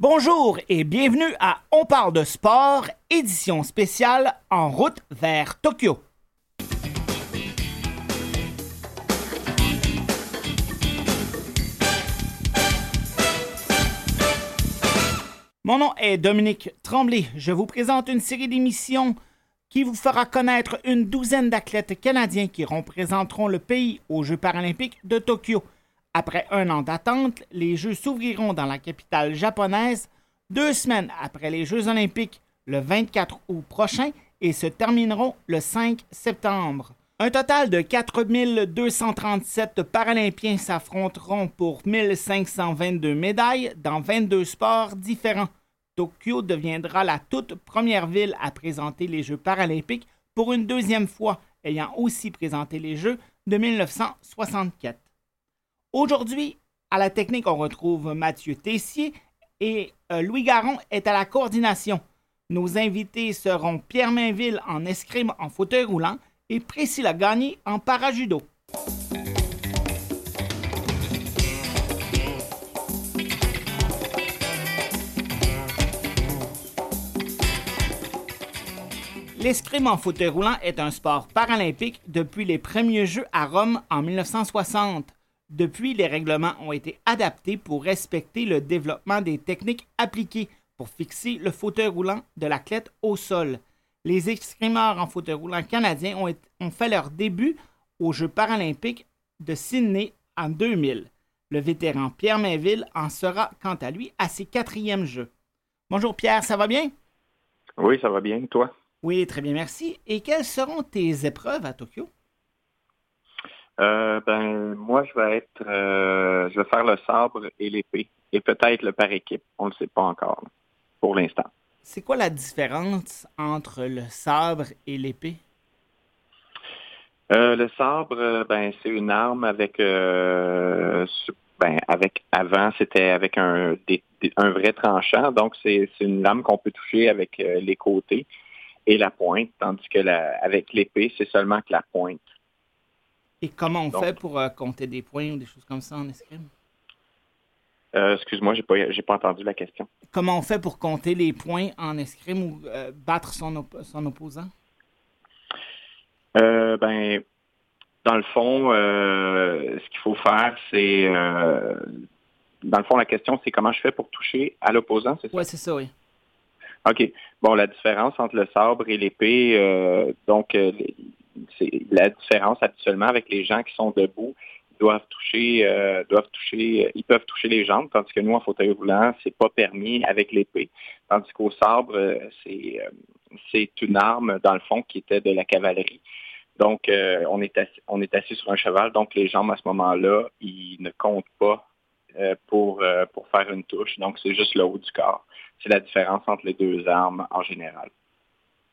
Bonjour et bienvenue à On parle de sport, édition spéciale en route vers Tokyo. Mon nom est Dominique Tremblay. Je vous présente une série d'émissions qui vous fera connaître une douzaine d'athlètes canadiens qui représenteront le pays aux Jeux paralympiques de Tokyo. Après un an d'attente, les Jeux s'ouvriront dans la capitale japonaise deux semaines après les Jeux olympiques le 24 août prochain et se termineront le 5 septembre. Un total de 4237 Paralympiens s'affronteront pour 1522 médailles dans 22 sports différents. Tokyo deviendra la toute première ville à présenter les Jeux paralympiques pour une deuxième fois, ayant aussi présenté les Jeux de 1964. Aujourd'hui, à la technique, on retrouve Mathieu Tessier et euh, Louis Garon est à la coordination. Nos invités seront Pierre Mainville en escrime en fauteuil roulant et Priscilla Gagné en parajudo. L'escrime en fauteuil roulant est un sport paralympique depuis les premiers Jeux à Rome en 1960. Depuis, les règlements ont été adaptés pour respecter le développement des techniques appliquées pour fixer le fauteuil roulant de l'athlète au sol. Les escrimeurs en fauteuil roulant canadiens ont, fait leur début aux Jeux paralympiques de Sydney en 2000. Le vétéran Pierre Mainville en sera quant à lui à ses quatrièmes Jeux. Bonjour Pierre, ça va bien? Oui, ça va bien, toi? Oui, très bien, merci. Et quelles seront tes épreuves à Tokyo? Euh, ben, moi, je vais être, euh, je vais faire le sabre et l'épée, et peut-être le par équipe. On ne le sait pas encore, pour l'instant. C'est quoi la différence entre le sabre et l'épée? Euh, le sabre, ben, c'est une arme avec, ben, avec avant, c'était avec un, un vrai tranchant. Donc, c'est une lame qu'on peut toucher avec les côtés et la pointe, tandis que la, avec l'épée, c'est seulement que la pointe. Et comment on fait pour euh, compter des points ou des choses comme ça en escrime? Euh, excuse-moi, j'ai pas, pas entendu la question. Comment on fait pour compter les points en escrime ou euh, battre son, son opposant? ben, dans le fond, ce qu'il faut faire, c'est dans le fond, la question, c'est comment je fais pour toucher à l'opposant, c'est ça? Oui, c'est ça, oui. OK. Bon, la différence entre le sabre et l'épée, donc la différence habituellement avec les gens qui sont debout doivent toucher, euh, doivent toucher, ils peuvent toucher les jambes, tandis que nous en fauteuil roulant, c'est pas permis avec l'épée. Tandis qu'au sabre, c'est c'est une arme dans le fond qui était de la cavalerie. Donc on est assis, on est assis sur un cheval, donc les jambes à ce moment-là, ils ne comptent pas pour pour faire une touche. Donc c'est juste le haut du corps c'est la différence entre les deux armes en général.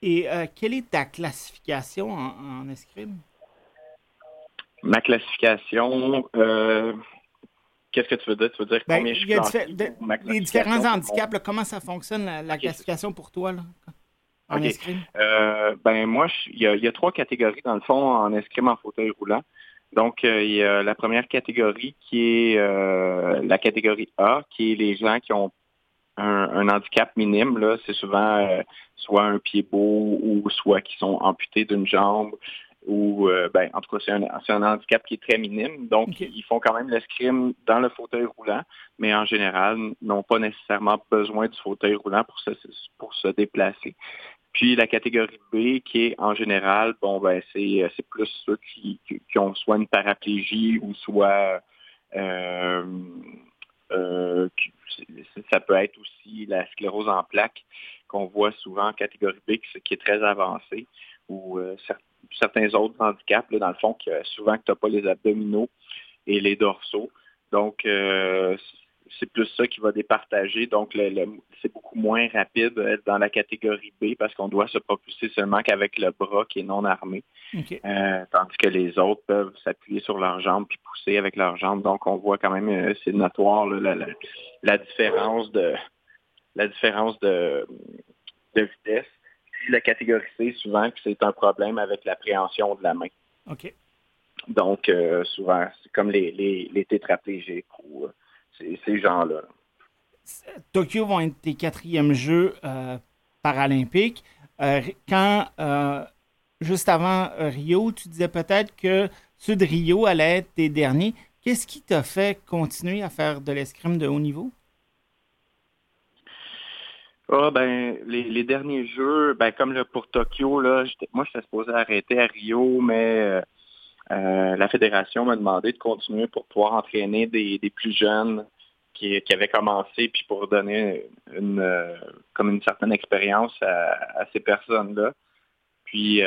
Et euh, quelle est ta classification en, escrime? Ma classification, euh, qu'est-ce que tu veux dire? Tu veux dire ben, combien je suis Les différents handicaps, comment ça fonctionne, la, classification pour toi en escrime? Euh, ben, moi, il y, a trois catégories, dans le fond, en escrime en fauteuil roulant. Donc, il y a la première catégorie qui est la catégorie A, qui est les gens qui ont un, handicap minime, là, c'est souvent euh, soit un pied beau ou soit qui sont amputés d'une jambe ou euh, ben, en tout cas c'est un, un, handicap qui est très minime. Donc ils font quand même l'escrime dans le fauteuil roulant, mais en général n'ont pas nécessairement besoin du fauteuil roulant pour se, pour se déplacer. Puis la catégorie B, qui est en général, bon ben c'est, euh, c'est plus ceux qui, qui, ont soit une paraplégie ou soit euh, euh, ça peut être aussi la sclérose en plaques qu'on voit souvent en catégorie B, qui est très avancée, ou euh, certains autres handicaps, dans le fond, souvent que tu n'as pas les abdominaux et les dorsaux. Donc, euh, c'est plus ça qui va départager. Donc, c'est beaucoup moins rapide euh, dans la catégorie B parce qu'on doit se propulser seulement qu'avec le bras qui est non armé. Euh, tandis que les autres peuvent s'appuyer sur leurs jambes puis pousser avec leurs jambes. Donc, on voit quand même, euh, c'est notoire la, différence de la différence de, vitesse. Puis la catégorie C, souvent, c'est un problème avec l'appréhension de la main. Donc, souvent, c'est comme les, les, les tétraplégiques ou ces gens-là. Tokyo vont être tes quatrièmes Jeux paralympiques. quand, juste avant Rio, tu disais peut-être que ceux de Rio allaient être tes derniers. Qu'est-ce qui t'a fait continuer à faire de l'escrime de haut niveau? Ah ben les, derniers jeux, ben comme pour Tokyo, là, moi j'étais supposé arrêter à Rio, mais euh, euh, la fédération m'a demandé de continuer pour pouvoir entraîner des, plus jeunes qui, avaient commencé, puis pour donner une euh, comme une certaine expérience à, ces personnes-là. Puis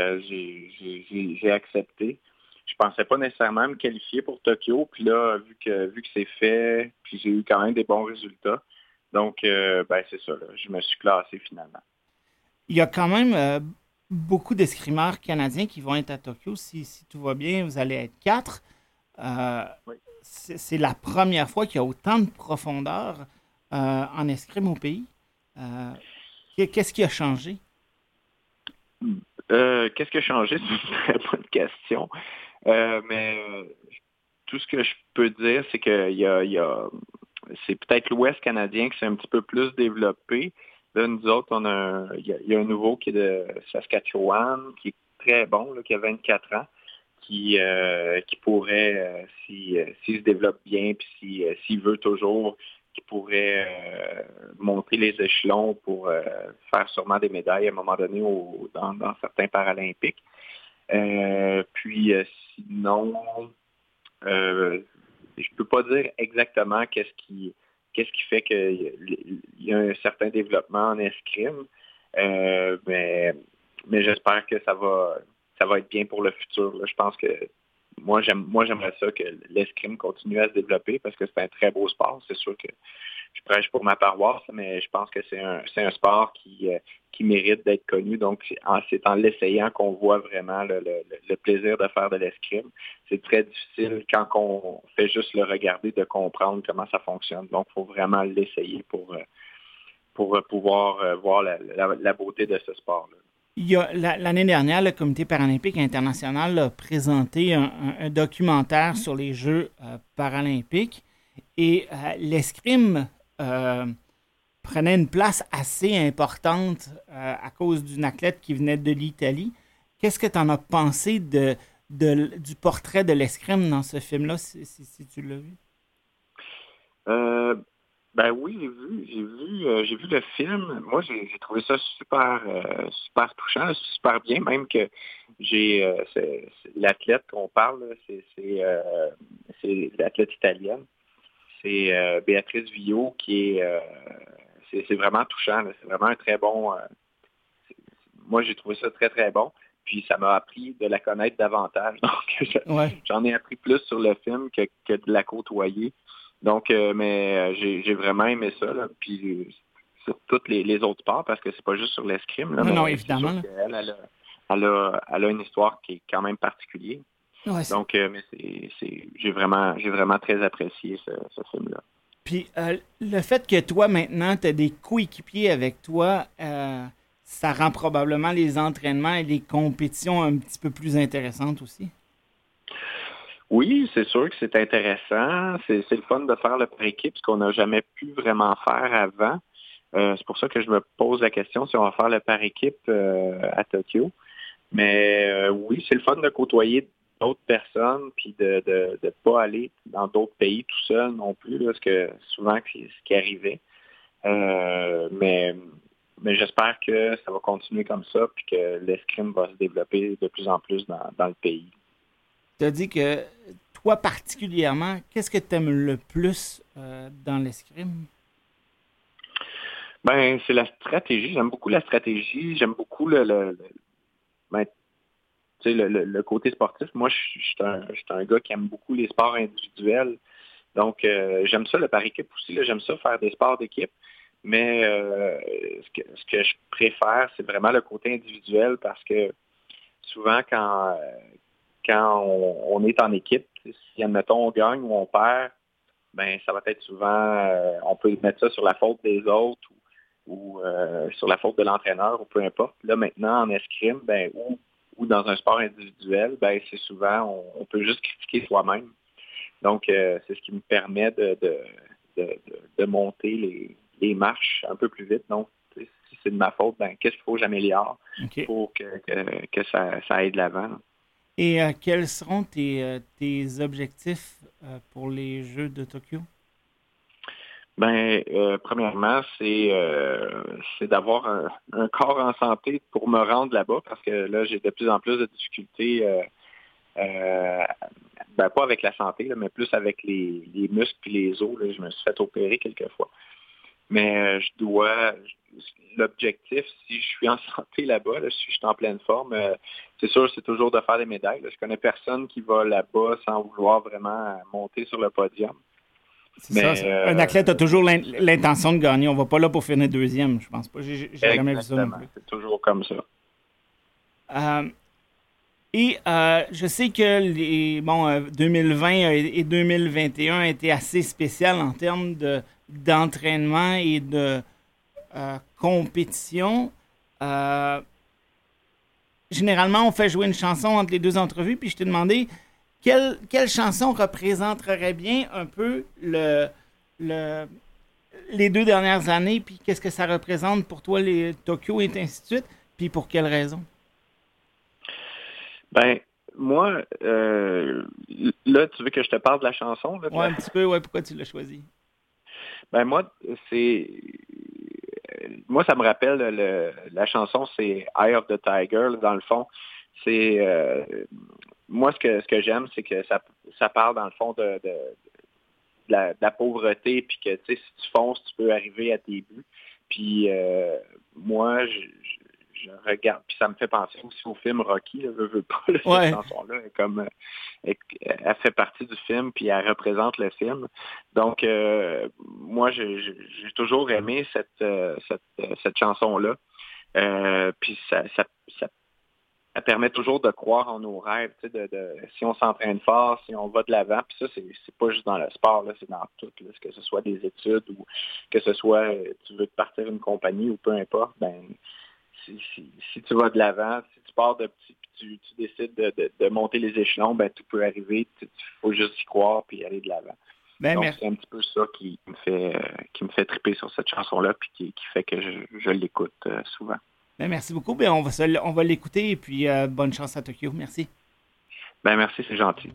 j'ai accepté. Je pensais pas nécessairement me qualifier pour Tokyo, puis là, vu que vu que c'est fait, puis j'ai eu quand même des bons résultats. Donc, euh, ben, c'est ça. Je me suis classé finalement. Il y a quand même euh, beaucoup d'escrimeurs canadiens qui vont être à Tokyo. Si, tout va bien, vous allez être quatre. Euh, c'est la première fois qu'il y a autant de profondeur en escrime au pays. Qu'est-ce qui a changé? Qu'est-ce qui a changé? C'est une très bonne question. mais tout ce que je peux dire, c'est qu'il y a c'est peut-être l'Ouest canadien qui s'est un petit peu plus développé. Là, nous autres, on a il y, a un nouveau qui est de Saskatchewan, qui est très bon, qui a 24 ans, qui, euh, qui pourrait, euh, euh, s'il se développe bien, puis s'il veut toujours, qui pourrait monter les échelons pour faire sûrement des médailles à un moment donné dans, dans, certains Paralympiques. puis sinon, je peux pas dire exactement qu'est-ce qui qu'est-ce qui fait qu'il y a un certain développement en escrime, euh, mais, mais j'espère que ça va ça va être bien pour le futur. Je pense que moi j'aime moi j'aimerais ça que l'escrime continue à se développer parce que c'est un très beau sport. C'est sûr que je prêche pour ma paroisse, mais je pense que c'est un, sport qui, euh, qui mérite d'être connu. Donc, c'est en l'essayant qu'on voit vraiment le, plaisir de faire de l'escrime. C'est très difficile quand on fait juste le regarder de comprendre comment ça fonctionne. Donc, il faut vraiment l'essayer pour, euh, pour pouvoir euh, voir la, beauté de ce sport-là. L'année dernière, le Comité paralympique international a présenté un, documentaire sur les Jeux paralympiques et l'escrime euh, prenait une place assez importante euh, à cause d'une athlète qui venait de l'Italie. Qu'est-ce que tu en as pensé de, du portrait de l'escrime dans ce film-là, si, tu l'as vu? Euh, ben oui, j'ai vu, j'ai vu, j'ai vu le film. Moi, j'ai, trouvé ça super, super touchant, super bien, même que j'ai l'athlète qu'on parle, c'est, c'est l'athlète italienne c'est euh, Béatrice Villot qui est, euh, c'est vraiment touchant. C'est vraiment un très bon. Euh, moi, j'ai trouvé ça très, très bon. Puis ça m'a appris de la connaître davantage. Donc, j'en ai appris plus sur le film que, de la côtoyer. Donc, mais j'ai vraiment aimé ça. Puis sur tous les, autres sports, parce que c'est pas juste sur l'escrime. Non, non, évidemment. Elle, elle, a, elle, a, une histoire qui est quand même particulière. Donc, euh, mais c'est, j'ai vraiment, j'ai vraiment très apprécié ce, film-là. Puis euh, le fait que toi maintenant tu as des coéquipiers avec toi, euh, ça rend probablement les entraînements et les compétitions un petit peu plus intéressantes aussi. Oui, c'est sûr que c'est intéressant. C'est, le fun de faire le par équipe, ce qu'on n'a jamais pu vraiment faire avant. c'est pour ça que je me pose la question si on va faire le par équipe à Tokyo. Mais oui, c'est le fun de côtoyer d'autres personnes, puis de ne pas aller dans d'autres pays tout seul non plus, parce que souvent c'est ce qui arrivait. Euh, mais mais j'espère que ça va continuer comme ça, puis que l'escrime va se développer de plus en plus dans, le pays. Tu as dit que toi particulièrement, qu'est-ce que tu aimes le plus euh, dans l'escrime? Ben, c'est la stratégie. J'aime beaucoup la stratégie. J'aime beaucoup le, ben, le, côté sportif, moi, je, suis un, gars qui aime beaucoup les sports individuels. Donc, euh, j'aime ça le par équipe aussi. J'aime ça faire des sports d'équipe. Mais euh, ce, que, je préfère, c'est vraiment le côté individuel parce que souvent, quand, quand on, est en équipe, si, admettons, on gagne ou on perd, ben ça va être souvent, euh, on peut mettre ça sur la faute des autres ou, sur la faute de l'entraîneur ou peu importe. Là, maintenant, en escrime, ben, ou dans un sport individuel, ben c'est souvent, on, peut juste critiquer soi-même. Donc, euh, c'est ce qui me permet de, de, monter les marches un peu plus vite. Donc, si c'est de ma faute, ben, qu'est-ce qu'il faut que j'améliore pour que, que, ça, ça, aille de l'avant. Et quels seront tes, tes objectifs pour les Jeux de Tokyo? Ben, euh, premièrement, c'est euh, d'avoir un, corps en santé pour me rendre là-bas parce que là, j'ai de plus en plus de difficultés, euh, ben, pas avec la santé, mais plus avec les, muscles et les os. Je me suis fait opérer quelques fois. Mais je dois, l'objectif, si je suis en santé là-bas, si je suis en pleine forme, c'est sûr, c'est toujours de faire des médailles. Je connais personne qui va là-bas sans vouloir vraiment monter sur le podium. Euh, un athlète a toujours l'intention de gagner. On va pas là pour finir deuxième, je pense pas. J'ai jamais vu ça C'est toujours comme ça. Euh, et euh, je sais que les, bon, 2020 et 2021 étaient assez spécial en termes d'entraînement et de compétition. généralement, on fait jouer une chanson entre les deux entrevues, puis je t'ai demandé quelle, chanson représenterait bien un peu le, les deux dernières années, puis qu'est-ce que ça représente pour toi, les Tokyo et ainsi de suite, puis pour quelle raison? Ben, moi, euh, là, tu veux que je te parle de la chanson? Oui, un petit peu, ouais, pourquoi tu l'as choisi? Ben, moi, c'est. Moi, ça me rappelle la chanson, c'est Eye of the Tiger, dans le fond. C'est. Euh, moi, ce que, ce que j'aime, c'est que ça, ça parle, dans le fond, de, la, pauvreté, puis que, si tu fonces, tu peux arriver à tes buts. Puis, euh, moi, je, regarde, puis ça me fait penser aussi au film Rocky, là, veux, veux pas, cette chanson-là, comme, elle, fait partie du film, puis elle représente le film. Donc, euh, moi, j'ai toujours aimé cette, euh, cette, cette chanson-là. puis ça, ça, ça ça permet toujours de croire en nos rêves, de, si on s'entraîne fort, si on va de l'avant, puis ça, c'est pas juste dans le sport, c'est dans tout, que ce soit des études ou que ce soit euh, tu veux te partir une compagnie ou peu importe, ben si, tu vas de l'avant, si tu pars de petit tu, tu décides de, monter les échelons, ben tout peut arriver, il faut juste y croire puis aller de l'avant. Ben, c'est un petit peu ça qui me fait euh, qui me fait triper sur cette chanson-là, puis qui, fait que je, l'écoute euh, souvent. Ben, merci beaucoup. Ben, on va, on va l'écouter et puis euh, bonne chance à Tokyo. Merci. Ben, merci, c'est gentil.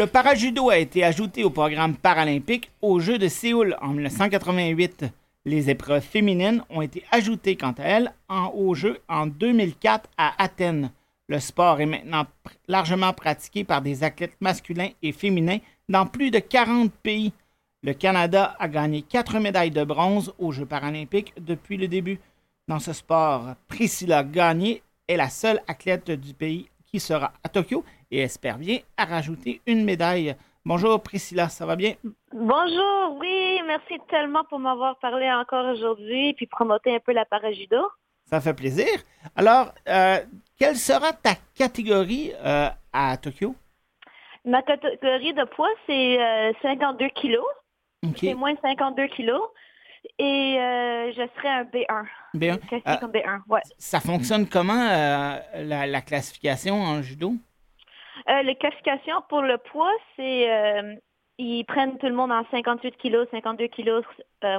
Le parajudo a été ajouté au programme paralympique aux Jeux de Séoul en 1988. Les épreuves féminines ont été ajoutées quant à elles en, aux Jeux en 2004 à Athènes. Le sport est maintenant largement pratiqué par des athlètes masculins et féminins dans plus de 40 pays. Le Canada a gagné quatre médailles de bronze aux Jeux paralympiques depuis le début. Dans ce sport, Priscilla Gagné est la seule athlète du pays qui sera à Tokyo et espère bien à rajouter une médaille. Bonjour Priscilla, ça va bien? Bonjour, oui, merci tellement pour m'avoir parlé encore aujourd'hui puis promoter un peu la parajudo. Ça fait plaisir. Alors, euh, quelle sera ta catégorie euh, à Tokyo? Ma catégorie de poids, c'est euh, 52 kilos. C'est moins de 52 kilos. Et euh, je serai un B1. B1. Euh, comme B1, ouais. Ça fonctionne comment, euh, la, la, classification en judo? Euh, la classification pour le poids, c'est... ils prennent tout le monde en 58 kilos, 52 kilos,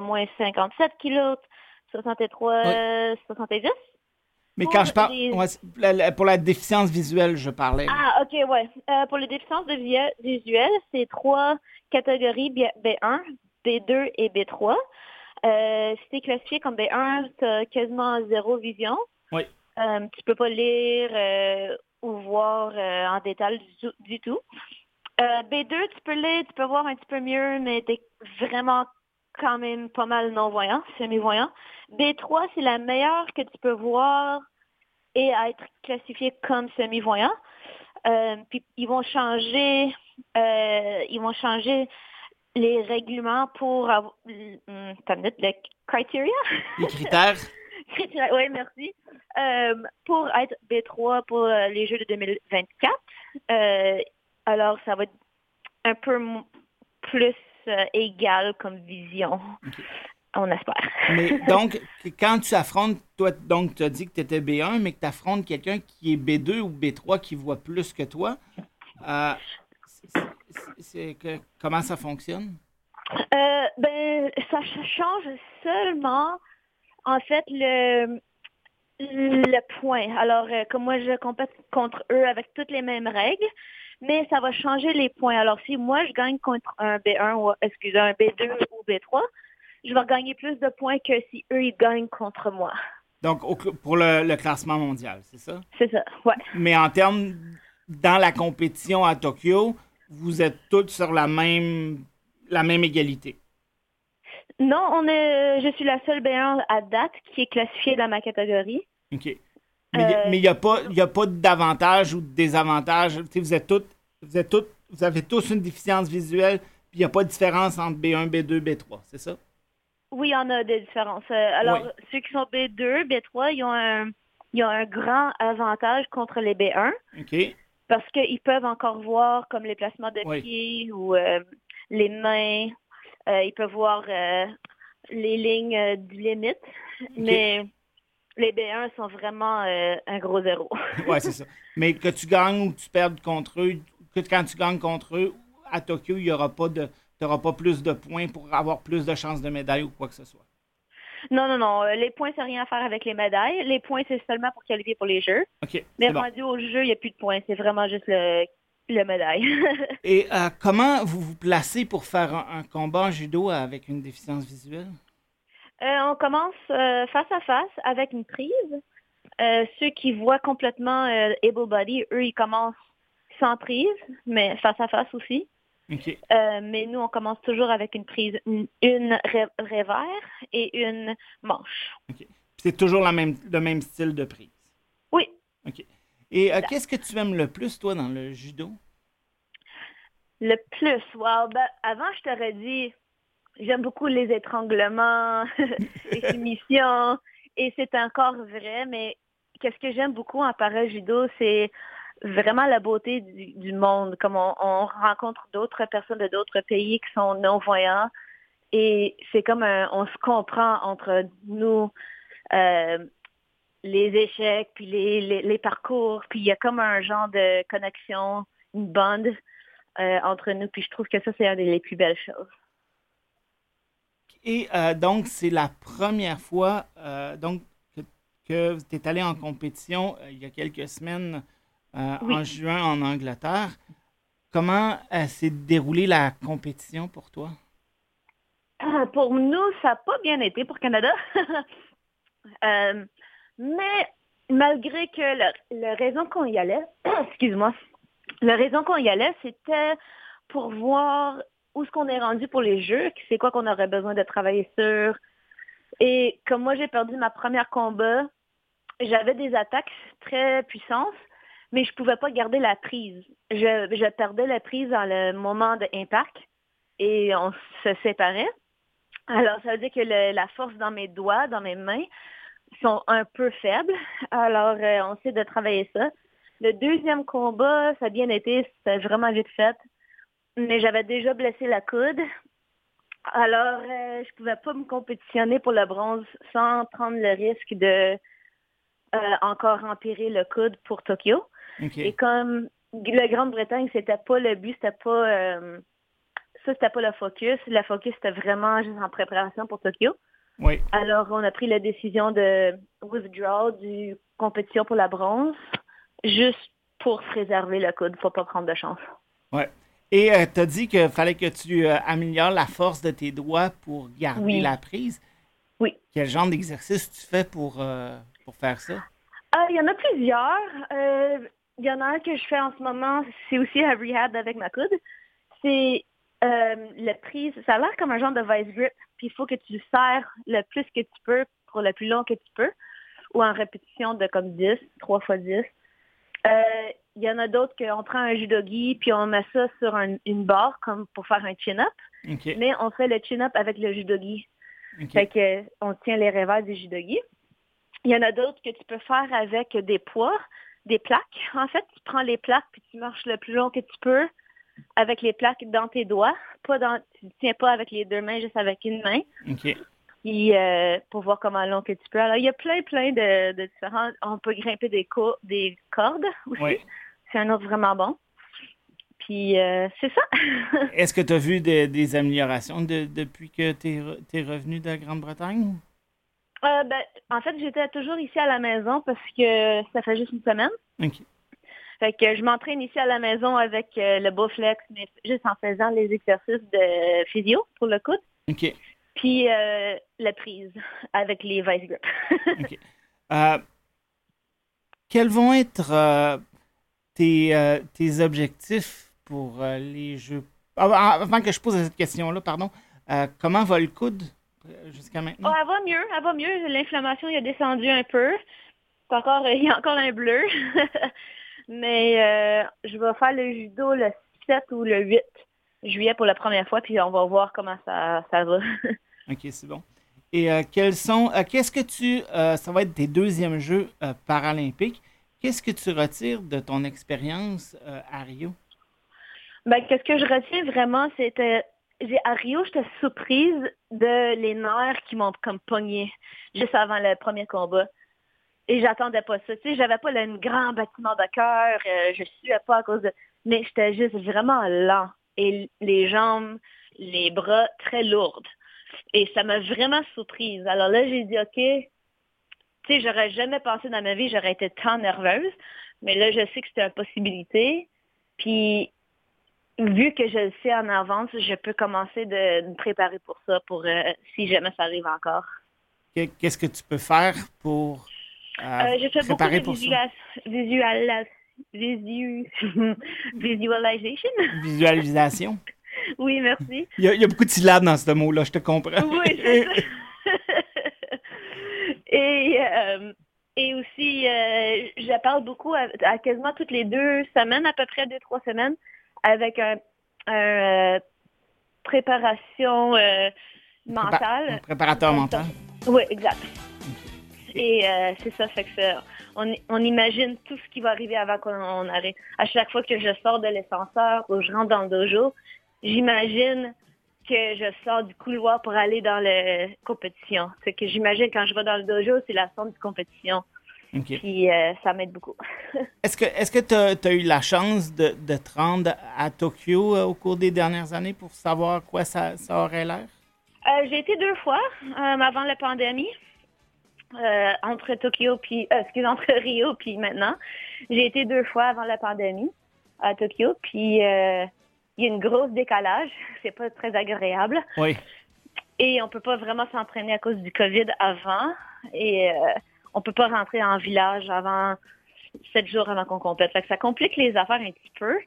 moins 57 kilos, 63, oui. 70. Mais pour quand je parle, les... ouais, pour la déficience visuelle, je parlais. Ah, ok, ouais. Euh, pour les déficiences visuelles, c'est trois catégories B1, B2 et B3. Euh, si tu es classifié comme B1, tu as quasiment zéro vision. Oui. Euh, tu peux pas lire euh, ou voir euh, en détail du, du tout. Euh, B2, tu peux lire, tu peux voir un petit peu mieux, mais tu es vraiment quand même pas mal non-voyant, semi-voyant. B3, c'est la meilleure que tu peux voir et être classifié comme semi-voyant. Euh, puis ils vont changer, ils vont changer les règlements pour avoir, hum, les criteria? Les critères? oui, merci. Euh, pour être B3 pour les Jeux de 2024. Euh, alors, ça va être un peu plus euh, égal comme vision. Okay. On espère. Mais donc, quand tu affrontes, toi, donc tu as dit que tu étais B1, mais que tu affrontes quelqu'un qui est B2 ou B3 qui voit plus que toi, euh, c'est que comment ça fonctionne? Euh, ben, ça change seulement, en fait, le, le point. Alors, euh, comme moi, je compète contre eux avec toutes les mêmes règles, mais ça va changer les points. Alors, si moi, je gagne contre un B1 ou, excusez, un B2 ou B3, je vais gagner plus de points que si eux, ils gagnent contre moi. Donc, au, pour le, le, classement mondial, c'est ça? C'est ça, ouais. Mais en termes, dans la compétition à Tokyo, vous êtes toutes sur la même, la même égalité? Non, on est, je suis la seule B1 à date qui est classifiée dans ma catégorie. OK. Mais il n'y a, a, pas d'avantage ou de désavantage. Vous êtes toutes, vous êtes toutes, vous avez tous une déficience visuelle, puis il n'y a pas de différence entre B1, B2, B3, c'est ça? Oui, il y en a des différences. Alors, oui. ceux qui sont B2, B3, ils ont un, ils ont un grand avantage contre les B1. OK. Parce qu'ils peuvent encore voir comme les placements de oui. pieds ou euh, les mains. Euh, ils peuvent voir euh, les lignes euh, du limite. Mais les B1 sont vraiment euh, un gros zéro. oui, c'est ça. Mais que tu gagnes ou que tu perdes contre eux, que quand tu gagnes contre eux, à Tokyo, il n'y aura pas de tu n'auras pas plus de points pour avoir plus de chances de médaille ou quoi que ce soit. Non, non, non. Les points, c'est rien à faire avec les médailles. Les points, c'est seulement pour qualifier pour les Jeux. OK. Mais rendu bon. au jeu, il n'y a plus de points. C'est vraiment juste le, le médaille. Et euh, comment vous vous placez pour faire un, un, combat en judo avec une déficience visuelle? Euh, on commence euh, face à face avec une prise. Ceux qui voient complètement able body, eux, ils commencent sans prise, mais face à face aussi. Okay. Euh, mais nous, on commence toujours avec une prise, une, une revers et une manche. Okay. C'est toujours la même, le même style de prise? Oui. OK. Et euh, qu'est-ce que tu aimes le plus, toi, dans le judo? Le plus? Wow, ben, avant, je t'aurais dit, j'aime beaucoup les étranglements, les soumissions, et c'est encore vrai, mais qu'est-ce que j'aime beaucoup en para-judo, c'est vraiment la beauté du, du monde, comme on, on rencontre d'autres personnes de d'autres pays qui sont non-voyants et c'est comme un, on se comprend entre nous, euh, les échecs, puis les, les, les, parcours, puis il y a comme un genre de connexion, une bande euh, entre nous, puis je trouve que ça, c'est une des plus belles choses. Et euh, donc, c'est la première fois euh, donc, que, que tu es allé en compétition il y a quelques semaines oui. en juin en Angleterre. comment s'est déroulée la compétition pour toi? Pour nous, ça n'a pas bien été pour Canada. mais malgré que la, raison qu'on y allait, excuse-moi, la raison qu'on y allait, c'était pour voir où est-ce qu'on est rendu pour les jeux, c'est quoi qu'on aurait besoin de travailler sur. Et comme moi, j'ai perdu ma première combat, j'avais des attaques très puissantes, mais je pouvais pas garder la prise. Je, perdais la prise dans le moment d'impact et on se séparait. Alors, ça veut dire que la force dans mes doigts, dans mes mains, sont un peu faibles. Alors, euh, on essaie de travailler ça. Le deuxième combat, ça a bien été, c'était vraiment vite fait. Mais j'avais déjà blessé la coude. Alors, euh, je pouvais pas me compétitionner pour le bronze sans prendre le risque de euh, encore empirer le coude pour Tokyo. Et comme le Grande-Bretagne, c'était pas le but, c'était pas ça, c'était pas le focus. Le focus, c'était vraiment juste en préparation pour Tokyo. Alors, on a pris la décision de withdraw du compétition pour la bronze, juste pour préserver le coude, pour pas prendre de chance. Ouais. Et euh, tu as dit qu'il fallait que tu euh, améliores la force de tes doigts pour garder la prise. Oui. Quel genre d'exercice tu fais pour, euh, pour faire ça? Il y en a plusieurs. Il y en a un que je fais en ce moment, c'est aussi un rehab avec ma coude. C'est euh, le prise, ça a l'air comme un genre de vice grip, puis il faut que tu serres le plus que tu peux pour le plus long que tu peux, ou en répétition de comme 10, 3 fois 10. Euh, il y en a d'autres qu'on prend un judogi, puis on met ça sur une barre comme pour faire un chin-up, mais on fait le chin-up avec le judogi. Fait que on tient les revers du judogi. Il y en a d'autres que tu peux faire avec des poids, des plaques. En fait, tu prends les plaques puis tu marches le plus long que tu peux avec les plaques dans tes doigts, pas dans, tu ne tiens pas avec les deux mains, juste avec une main. OK. Euh, pour voir comment long que tu peux. Alors, il y a plein, plein de, différents. On peut grimper des, des cordes aussi. C'est un autre vraiment bon. Puis, euh, c'est ça. Est-ce que tu as vu des améliorations depuis que tu es, revenu de Grande-Bretagne? Euh, ben, en fait, j'étais toujours ici à la maison parce que ça fait juste une semaine. OK. Fait que je m'entraîne ici à la maison avec euh, le Bowflex, mais juste en faisant les exercices de physio pour le coude. OK. Puis euh, la prise avec les vice grips. OK. Euh, quels vont être tes, tes, objectifs pour les Jeux? Ah, avant que je pose cette question-là, pardon, comment va le coude jusqu'à maintenant? Oh, elle va mieux, elle va mieux. L'inflammation a descendu un peu. Encore, il y a encore un bleu. Mais euh, je vais faire le judo le 7 ou le 8 juillet pour la première fois, puis on va voir comment ça, ça va. OK, c'est bon. Et euh, quels sont, euh, qu'est-ce que tu, ça va être tes deuxièmes Jeux paralympiques. Qu'est-ce que tu retires de ton expérience à Rio? Ben, qu'est-ce que je retiens vraiment, c'était, à Rio, j'étais surprise de les nerfs qui m'ont comme pogné juste avant le premier combat. Et j'attendais pas ça. Tu sais, j'avais pas le grand bâtiment de cœur, euh, je suais pas à cause de... Mais j'étais juste vraiment lent. Et les jambes, les bras très lourdes. Et ça m'a vraiment surprise. Alors là, j'ai dit, OK, tu sais, j'aurais jamais pensé dans ma vie, j'aurais été tant nerveuse. Mais là, je sais que c'était une possibilité. Puis, vu que je le sais en avance, je peux commencer de, me préparer pour ça, pour euh, si jamais ça arrive encore. Qu'est-ce que tu peux faire pour euh, j'ai fait beaucoup de visualisation. Visualisation. oui, merci. Il y, a, beaucoup de syllabes dans ce mot-là, je te comprends. Oui, c'est ça. et, euh, et aussi, euh, je parle beaucoup à, quasiment toutes les deux semaines, à peu près deux, trois semaines, avec un, préparation mentale. préparateur mental. Oui, exact. Et euh, c'est ça, fait que on, on, imagine tout ce qui va arriver avant qu'on arrive. À chaque fois que je sors de l'ascenseur ou je rentre dans le dojo, j'imagine que je sors du couloir pour aller dans la compétition. C'est que j'imagine quand je vais dans le dojo, c'est la de compétition. Puis euh, ça m'aide beaucoup. est-ce que est-ce que tu as, eu la chance de, de, te rendre à Tokyo euh, au cours des dernières années pour savoir quoi ça, ça aurait l'air? j'ai été deux fois avant la pandémie. Euh, entre Tokyo puis euh, entre Rio puis maintenant. J'ai été deux fois avant la pandémie. à Tokyo. Puis euh, il y a une grosse décalage. C'est pas très agréable. Oui. Et on peut pas vraiment s'entraîner à cause du COVID avant. Et on peut pas rentrer en village avant sept jours avant qu'on complète. Fait que ça complique les affaires un petit peu.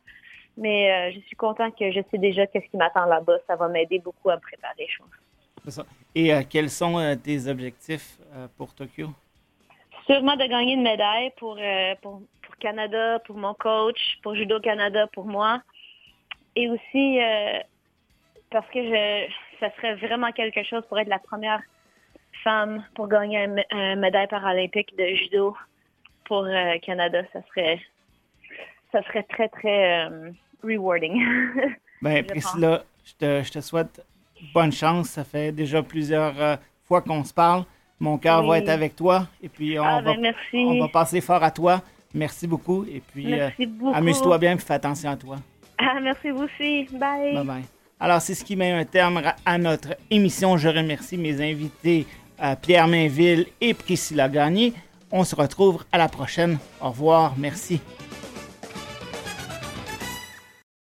Mais je suis contente que je sais déjà qu'est-ce qui m'attend là-bas. Ça va m'aider beaucoup à me préparer, je pense. Ça. Et euh, quels sont euh, tes objectifs euh, pour Tokyo? Sûrement de gagner une médaille pour, pour, pour, Canada, pour mon coach, pour Judo Canada, pour moi. Et aussi parce que je, ça serait vraiment quelque chose pour être la première femme pour gagner une un médaille paralympique de judo pour Canada. Ça serait, ça serait très, très rewarding. ben, Priscilla, je te, je te, souhaite bonne chance. Ça fait déjà plusieurs euh, fois qu'on se parle. Mon cœur oui. va être avec toi. Et puis, on, ah, va, ben, on va passer fort à toi. Merci beaucoup. Et puis, euh, amuse-toi bien et fais attention à toi. Ah, merci vous aussi. Bye. Bye bye. Alors, c'est ce qui met un terme à notre émission. Je remercie mes invités euh, Pierre Mainville et Priscilla Gagné. On se retrouve à la prochaine. Au revoir. Merci.